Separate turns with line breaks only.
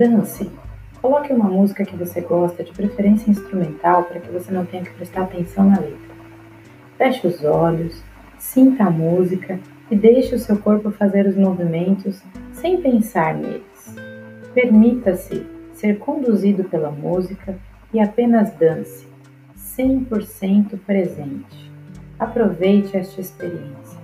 Dance. Coloque uma música que você gosta, de preferência instrumental, para que você não tenha que prestar atenção na letra. Feche os olhos, sinta a música e deixe o seu corpo fazer os movimentos sem pensar neles. Permita-se ser conduzido pela música e apenas dance, 100% presente. Aproveite esta experiência.